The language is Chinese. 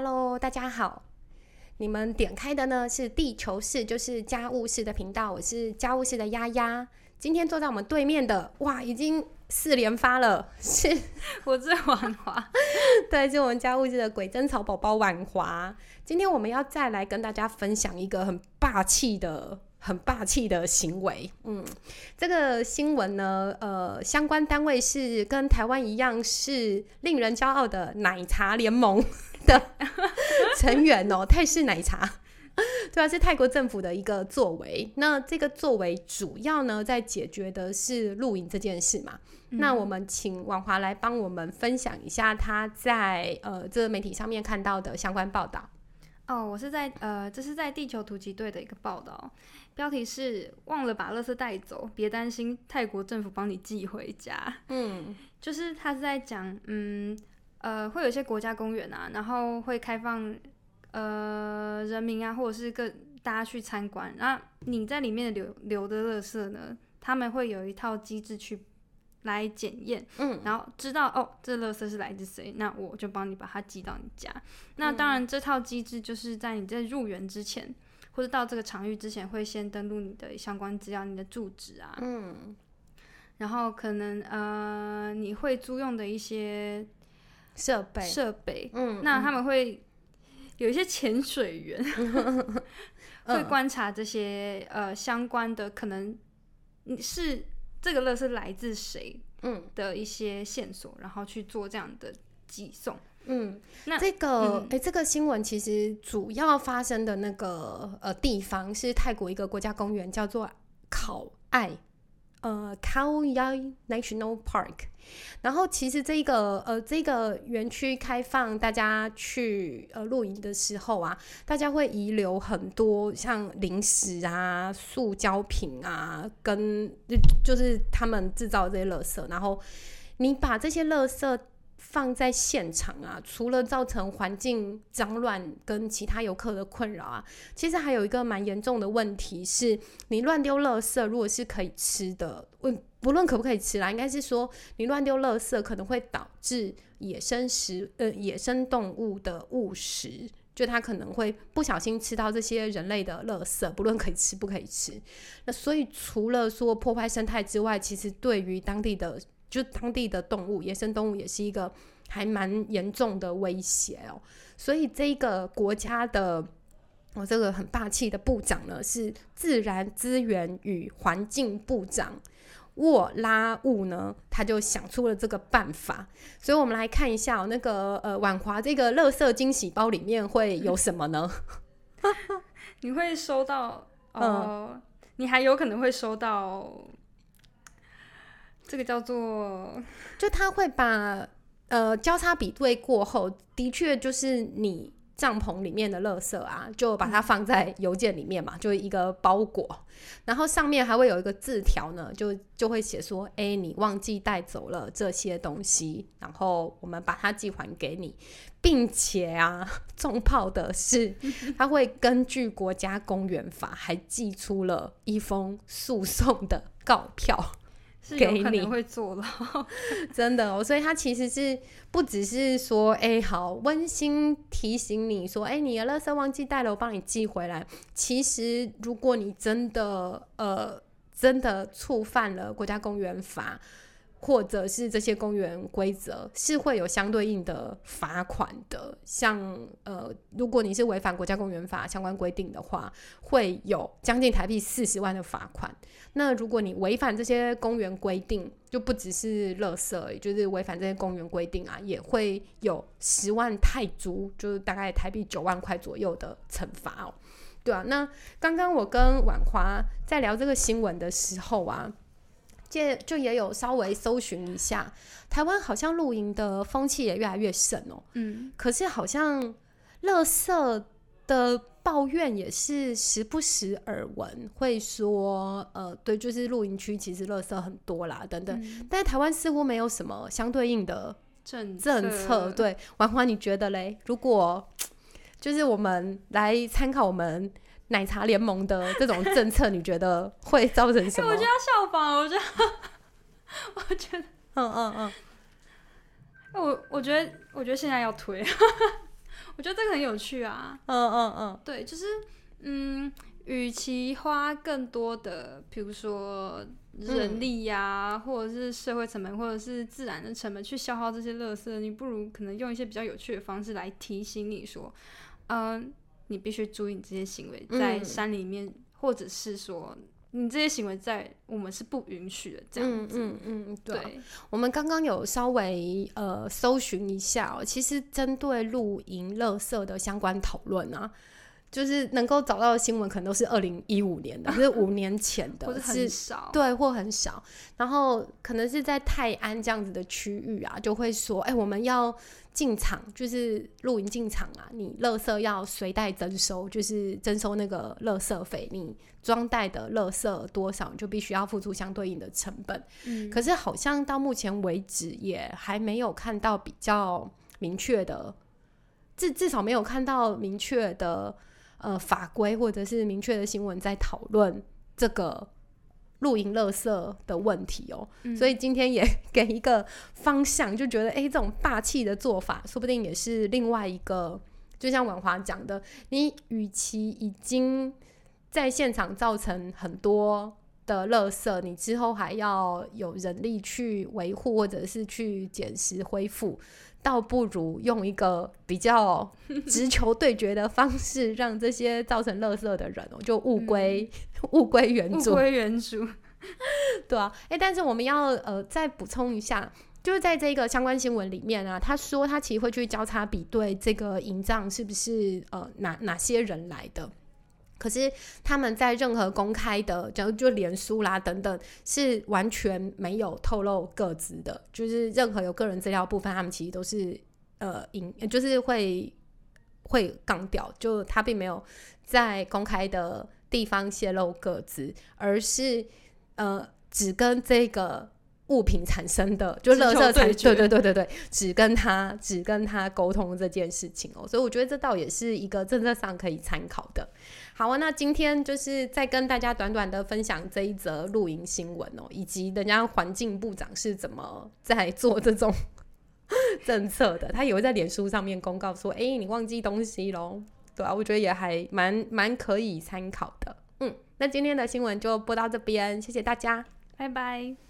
Hello，大家好。你们点开的呢是地球室，就是家务室的频道。我是家务室的丫丫。今天坐在我们对面的，哇，已经四连发了。是，我是婉华。对，是我们家务室的鬼针草宝宝婉华。今天我们要再来跟大家分享一个很霸气的。很霸气的行为，嗯，这个新闻呢，呃，相关单位是跟台湾一样是令人骄傲的奶茶联盟的成员哦，泰式奶茶，对啊，是泰国政府的一个作为。那这个作为主要呢，在解决的是露营这件事嘛。那我们请婉华来帮我们分享一下他在呃这个媒体上面看到的相关报道。哦，我是在呃，这是在地球突击队的一个报道，标题是“忘了把垃圾带走，别担心，泰国政府帮你寄回家”。嗯，就是他是在讲，嗯呃，会有一些国家公园啊，然后会开放呃人民啊，或者是各大家去参观，那你在里面留留的垃圾呢，他们会有一套机制去。来检验，嗯，然后知道哦，这垃圾是来自谁，那我就帮你把它寄到你家。那当然，这套机制就是在你在入园之前，或者到这个场域之前，会先登录你的相关资料，你的住址啊，嗯，然后可能呃，你会租用的一些设备设备，嗯，那他们会有一些潜水员 会观察这些呃相关的，可能是。这个乐是来自谁？嗯，的一些线索，然后去做这样的寄送。嗯，那这个哎，这个新闻其实主要发生的那个呃地方是泰国一个国家公园，叫做考爱。呃 k a o y a i National Park，然后其实这个呃这个园区开放大家去呃露营的时候啊，大家会遗留很多像零食啊、塑胶瓶啊，跟就是他们制造这些垃圾，然后你把这些垃圾。放在现场啊，除了造成环境脏乱跟其他游客的困扰啊，其实还有一个蛮严重的问题是，你乱丢垃圾，如果是可以吃的，问不论可不可以吃啦，应该是说你乱丢垃圾可能会导致野生食呃野生动物的误食，就它可能会不小心吃到这些人类的垃圾，不论可以吃不可以吃。那所以除了说破坏生态之外，其实对于当地的。就当地的动物，野生动物也是一个还蛮严重的威胁哦。所以这个国家的我这个很霸气的部长呢，是自然资源与环境部长沃拉乌呢，他就想出了这个办法。所以我们来看一下那个呃婉华这个乐色惊喜包里面会有什么呢？你会收到呃，你还有可能会收到。这个叫做，就他会把呃交叉比对过后，的确就是你帐篷里面的垃圾啊，就把它放在邮件里面嘛，就一个包裹，然后上面还会有一个字条呢，就就会写说，哎，你忘记带走了这些东西，然后我们把它寄还给你，并且啊，重炮的是，他会根据国家公园法，还寄出了一封诉讼的告票。给你会做到，真的哦，所以它其实是不只是说，哎，好温馨提醒你说，哎，你的垃圾忘记带了，我帮你寄回来。其实，如果你真的呃，真的触犯了国家公园法。或者是这些公园规则是会有相对应的罚款的，像呃，如果你是违反国家公园法相关规定的话，会有将近台币四十万的罚款。那如果你违反这些公园规定，就不只是垃圾，就是违反这些公园规定啊，也会有十万泰铢，就是大概台币九万块左右的惩罚哦。对啊，那刚刚我跟婉华在聊这个新闻的时候啊。就就也有稍微搜寻一下，台湾好像露营的风气也越来越盛哦。嗯，可是好像垃圾的抱怨也是时不时耳闻，会说呃，对，就是露营区其实垃圾很多啦，等等。但是台湾似乎没有什么相对应的政政策。对，婉华你觉得嘞？如果就是我们来参考我们。奶茶联盟的这种政策，你觉得会造成什么？我觉得要效仿，我觉得，我觉得，嗯嗯嗯。我我觉得，我觉得现在要推，我觉得这个很有趣啊。嗯嗯嗯，对，就是嗯，与其花更多的，比如说人力呀，或者是社会成本，或者是自然的成本去消耗这些垃圾，你不如可能用一些比较有趣的方式来提醒你说，嗯，你必须注意你这些行为在山里面，或者是说。你这些行为在我们是不允许的，这样子。嗯嗯嗯，对。我们刚刚有稍微呃搜寻一下哦，其实针对露营垃圾的相关讨论啊，就是能够找到的新闻，可能都是二零一五年的，是五年前的，或是很少。对，或很少。然后可能是在泰安这样子的区域啊，就会说，哎，我们要。进场就是露营进场啊，你垃圾要随袋征收，就是征收那个垃圾费。你装袋的垃圾多少，就必须要付出相对应的成本。嗯，可是好像到目前为止也还没有看到比较明确的，至至少没有看到明确的呃法规或者是明确的新闻在讨论这个。露营垃圾的问题哦，所以今天也 给一个方向，就觉得哎，这种霸气的做法，说不定也是另外一个，就像婉华讲的，你与其已经在现场造成很多的垃圾，你之后还要有人力去维护或者是去捡拾恢复，倒不如用一个比较 直球对决的方式，让这些造成垃圾的人哦，就物归。物归原主，物归原主，对啊，哎，但是我们要呃再补充一下，就是在这个相关新闻里面啊，他说他其实会去交叉比对这个营帐是不是呃哪哪些人来的，可是他们在任何公开的，假如就连书啦等等，是完全没有透露个资的，就是任何有个人资料部分，他们其实都是呃隐，就是会会杠掉，就他并没有在公开的。地方泄露各自，而是呃，只跟这个物品产生的就垃圾产对对对对对，只跟他只跟他沟通这件事情哦，所以我觉得这倒也是一个政策上可以参考的。好啊，那今天就是再跟大家短短的分享这一则露营新闻哦，以及人家环境部长是怎么在做这种 政策的。他也会在脸书上面公告说：“哎，你忘记东西喽。”对啊，我觉得也还蛮蛮可以参考的。嗯，那今天的新闻就播到这边，谢谢大家，拜拜。